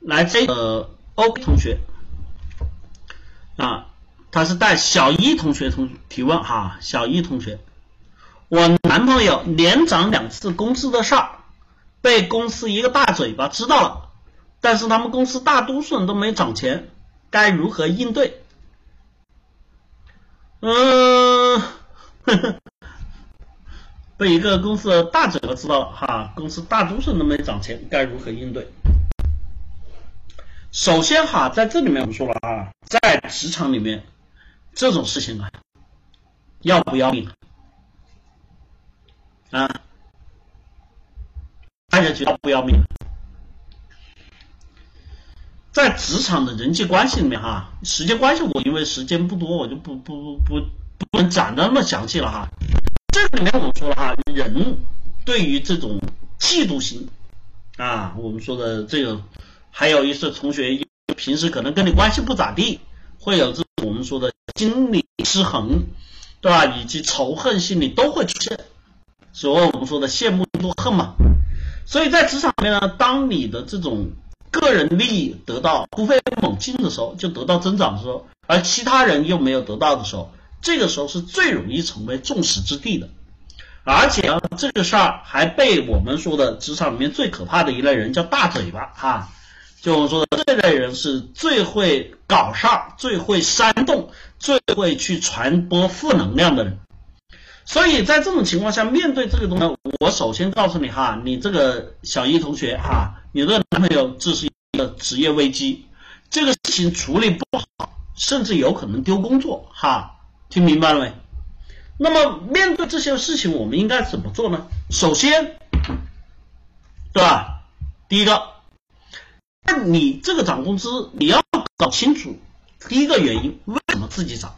来这个 O 同学啊，他是带小一同学同提问哈，小一同学，我男朋友连涨两次工资的事儿，被公司一个大嘴巴知道了，但是他们公司大多数人都没涨钱，该如何应对？嗯，被一个公司的大嘴巴知道了哈，公司大多数人都没涨钱，该如何应对？首先哈，在这里面我们说了啊，在职场里面这种事情啊，要不要命啊？大家觉得不要命？在职场的人际关系里面哈，时间关系我因为时间不多，我就不不不不不能讲那么详细了哈。这里面我们说了哈，人对于这种嫉妒心啊，我们说的这个。还有一些同学平时可能跟你关系不咋地，会有这我们说的心理失衡，对吧？以及仇恨心理都会出现，所谓我们说的羡慕妒恨嘛。所以在职场里面呢，当你的这种个人利益得到突飞猛进的时候，就得到增长的时候，而其他人又没有得到的时候，这个时候是最容易成为众矢之的的。而且呢，这个事儿还被我们说的职场里面最可怕的一类人叫大嘴巴哈。就我说的这类人是最会搞事儿、最会煽动、最会去传播负能量的人。所以在这种情况下，面对这个东西，我首先告诉你哈，你这个小一同学哈，你这个男朋友这是一个职业危机，这个事情处理不好，甚至有可能丢工作哈，听明白了没？那么面对这些事情，我们应该怎么做呢？首先，对吧？第一个。那你这个涨工资，你要搞清楚第一个原因，为什么自己涨？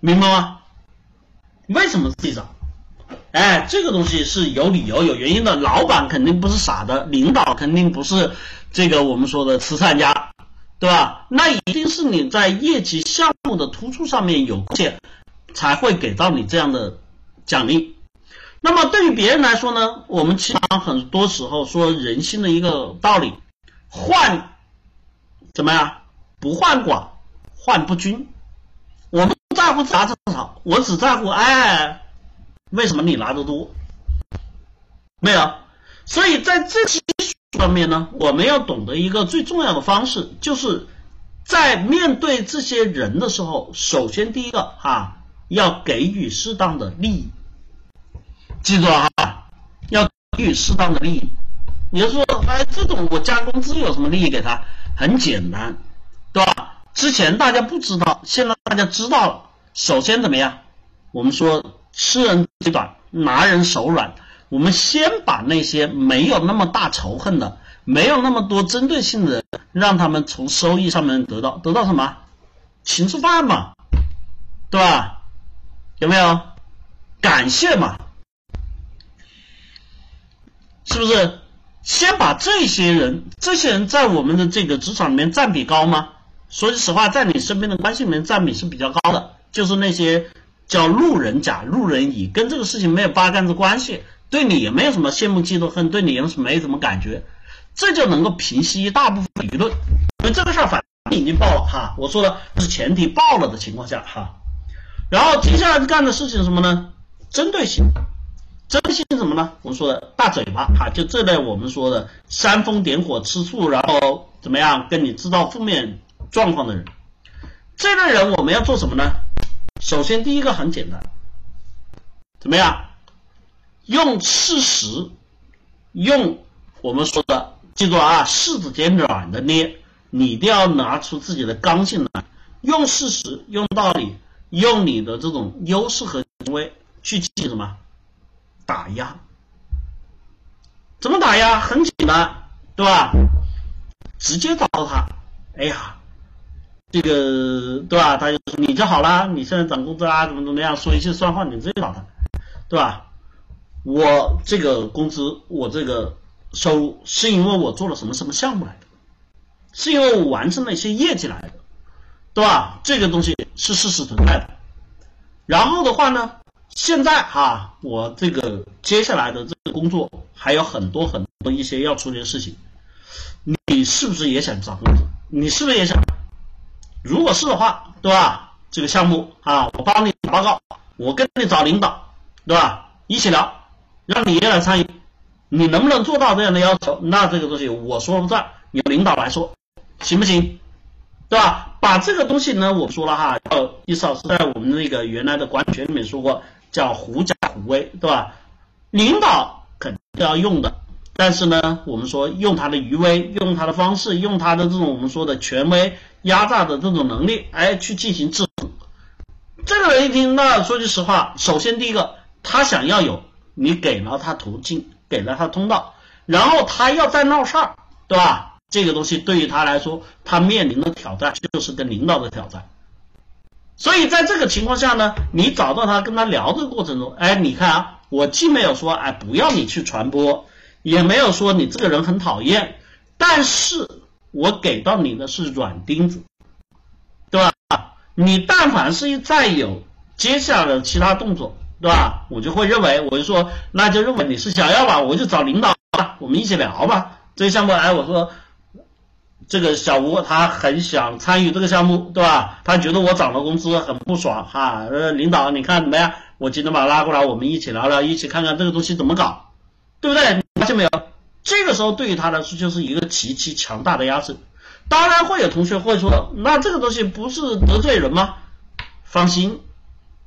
明白吗？为什么自己涨？哎，这个东西是有理由、有原因的。老板肯定不是傻的，领导肯定不是这个我们说的慈善家，对吧？那一定是你在业绩项目的突出上面有贡献，才会给到你这样的奖励。那么对于别人来说呢，我们经常很多时候说人心的一个道理。患怎么样？不患寡，患不均。我们不在乎拿多少，我只在乎哎，为什么你拿的多？没有。所以在这些方面呢，我们要懂得一个最重要的方式，就是在面对这些人的时候，首先第一个哈，要给予适当的利益。记住了哈，要给予适当的利益。你就说，哎，这种我加工资有什么利益给他？很简单，对吧？之前大家不知道，现在大家知道了。首先怎么样？我们说吃人嘴短，拿人手软。我们先把那些没有那么大仇恨的、没有那么多针对性的人，让他们从收益上面得到得到什么？请吃饭嘛，对吧？有没有？感谢嘛，是不是？先把这些人，这些人在我们的这个职场里面占比高吗？说句实话，在你身边的关系里面占比是比较高的，就是那些叫路人甲、路人乙，跟这个事情没有八竿子关系，对你也没有什么羡慕嫉妒恨，对你也是没什么感觉，这就能够平息一大部分舆论。因为这个事儿反正已经爆了哈，我说的是前提爆了的情况下哈，然后接下来干的事情是什么呢？针对性。真心什么呢？我们说的大嘴巴哈，就这类我们说的煽风点火、吃醋，然后怎么样跟你制造负面状况的人，这类人我们要做什么呢？首先第一个很简单，怎么样？用事实，用我们说的，记住啊，柿子捡软的捏，你一定要拿出自己的刚性来，用事实、用道理、用你的这种优势和权威去进行什么？打压，怎么打压？很简单，对吧？直接找到他，哎呀，这个对吧？他就说你就好了，你现在涨工资啊，怎么怎么样？说一些算话，你直接找他，对吧？我这个工资，我这个收入，是因为我做了什么什么项目来的，是因为我完成了一些业绩来的，对吧？这个东西是事实存在的。然后的话呢？现在哈，我这个接下来的这个工作还有很多很多一些要处理的事情，你是不是也想涨工资？你是不是也想？如果是的话，对吧？这个项目啊，我帮你打报告，我跟你找领导，对吧？一起聊，让你也来参与，你能不能做到这样的要求？那这个东西我说了不算，由领导来说，行不行？对吧？把这个东西呢，我说了哈，要意思是在我们那个原来的管理学里面说过，叫狐假虎威，对吧？领导肯定要用的，但是呢，我们说用他的余威，用他的方式，用他的这种我们说的权威压榨的这种能力，哎，去进行制衡。这个人一听，那说句实话，首先第一个，他想要有，你给了他途径，给了他通道，然后他要再闹事儿，对吧？这个东西对于他来说，他面临的挑战就是跟领导的挑战。所以在这个情况下呢，你找到他跟他聊的过程中，哎，你看啊，我既没有说哎不要你去传播，也没有说你这个人很讨厌，但是我给到你的是软钉子，对吧？你但凡是一再有接下来的其他动作，对吧？我就会认为，我就说，那就认为你是想要吧，我就找领导吧，我们一起聊吧。这个项目，哎，我说这个小吴他很想参与这个项目，对吧？他觉得我涨了工资很不爽哈。呃，领导你看怎么样？我今天把他拉过来，我们一起聊聊，一起看看这个东西怎么搞，对不对？发现没有？这个时候对于他来说就是一个极其强大的压制。当然会有同学会说，那这个东西不是得罪人吗？放心，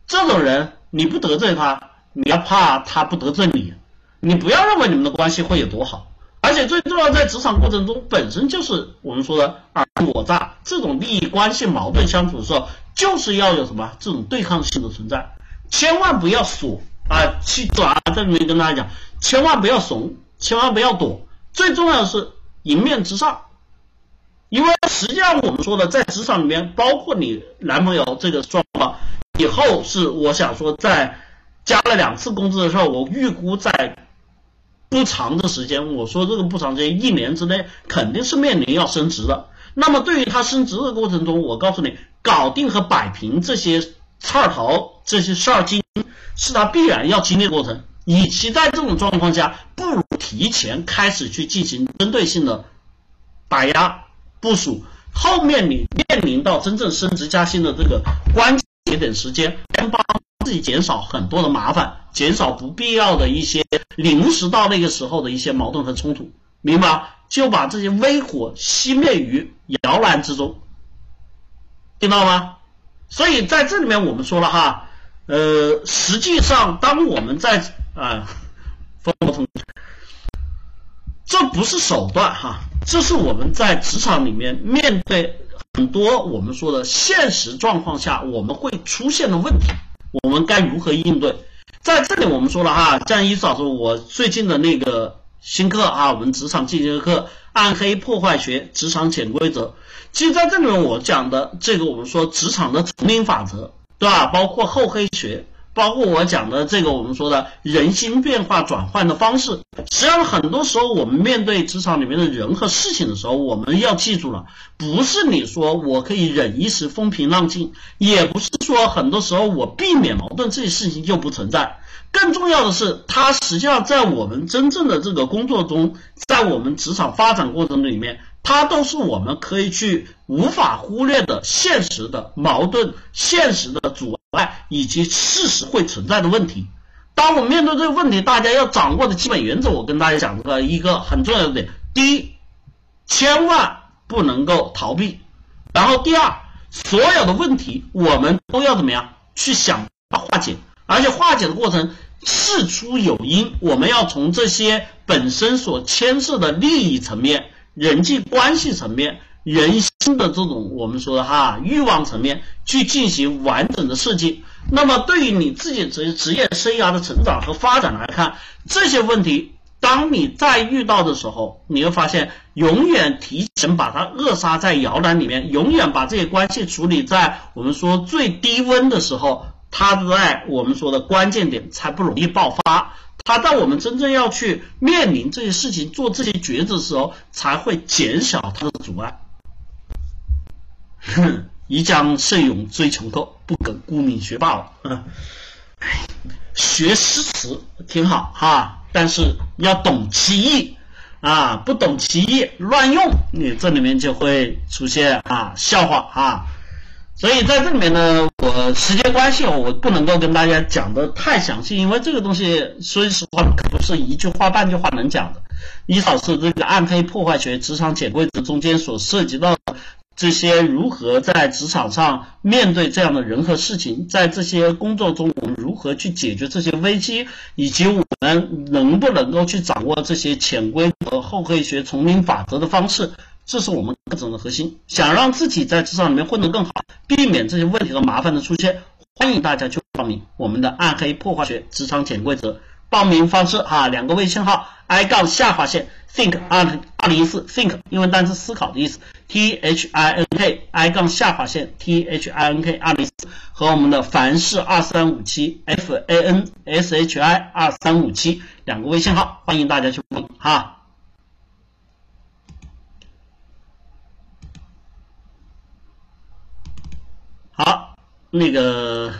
这种人你不得罪他，你要怕他不得罪你。你不要认为你们的关系会有多好，而且最重要，在职场过程中本身就是我们说的尔虞我诈这种利益关系矛盾相处的时候，就是要有什么这种对抗性的存在，千万不要怂啊，去抓这里面跟大家讲，千万不要怂，千万不要躲，最重要的是迎面直上。因为实际上我们说的，在职场里面，包括你男朋友这个状况，以后是我想说，在加了两次工资的时候，我预估在不长的时间，我说这个不长时间，一年之内肯定是面临要升职的。那么对于他升职的过程中，我告诉你，搞定和摆平这些刺儿头、这些事儿精，是他必然要经历过程。与其在这种状况下，不如提前开始去进行针对性的打压。部署后面你面临到真正升职加薪的这个关键节点时间，先帮自己减少很多的麻烦，减少不必要的一些临时到那个时候的一些矛盾和冲突，明白？就把这些微火熄灭于摇篮之中，听到吗？所以在这里面我们说了哈，呃，实际上当我们在啊，风。这不是手段哈，这是我们在职场里面面对很多我们说的现实状况下我们会出现的问题，我们该如何应对？在这里我们说了哈，像一老师我最近的那个新课啊，我们职场进阶课《暗黑破坏学：职场潜规则》，其实在这里面我讲的这个我们说职场的丛林法则，对吧？包括厚黑学。包括我讲的这个，我们说的人心变化转换的方式，实际上很多时候我们面对职场里面的人和事情的时候，我们要记住了，不是你说我可以忍一时风平浪静，也不是说很多时候我避免矛盾这些事情就不存在。更重要的是，它实际上在我们真正的这个工作中，在我们职场发展过程里面，它都是我们可以去无法忽略的现实的矛盾、现实的阻碍以及事实会存在的问题。当我们面对这个问题，大家要掌握的基本原则，我跟大家讲这个一个很重要的点：第一，千万不能够逃避；然后第二，所有的问题我们都要怎么样去想化解，而且化解的过程。事出有因，我们要从这些本身所牵涉的利益层面、人际关系层面、人心的这种我们说的哈欲望层面去进行完整的设计。那么，对于你自己职职业生涯的成长和发展来看，这些问题，当你再遇到的时候，你会发现，永远提前把它扼杀在摇篮里面，永远把这些关系处理在我们说最低温的时候。它在我们说的关键点才不容易爆发，它在我们真正要去面临这些事情、做这些抉择的时候，才会减小它的阻碍。哼，一将胜勇追穷寇，不可沽名学霸王。学诗词挺好哈，但是要懂其意啊，不懂其意乱用，你这里面就会出现啊笑话啊。所以在这里面呢，我时间关系，我不能够跟大家讲的太详细，因为这个东西说实话可不是一句话半句话能讲的。一少是这个暗黑破坏学、职场潜规则中间所涉及到这些如何在职场上面对这样的人和事情，在这些工作中我们如何去解决这些危机，以及我们能不能够去掌握这些潜规则、厚黑学、丛林法则的方式。这是我们课程的核心。想让自己在职场里面混得更好，避免这些问题和麻烦的出现，欢迎大家去报名我们的暗黑破坏学职场潜规则。报名方式哈，两个微信号：i 杠下划线 think 二二零一四 think 英文单词思考的意思，t h i n k i 杠下划线 t h i n k 二零四和我们的凡是二三五七 f a n s h i 二三五七两个微信号，欢迎大家去报名哈。好，那个。